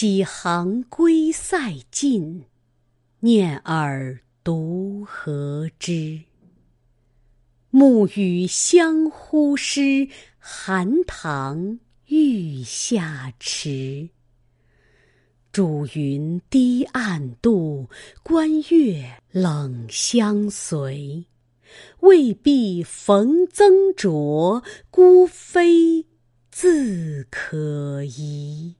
几行归塞尽，念尔独何之？暮雨相呼失，寒塘欲下迟。渚云低暗度，关月冷相随。未必逢增着，孤飞自可疑。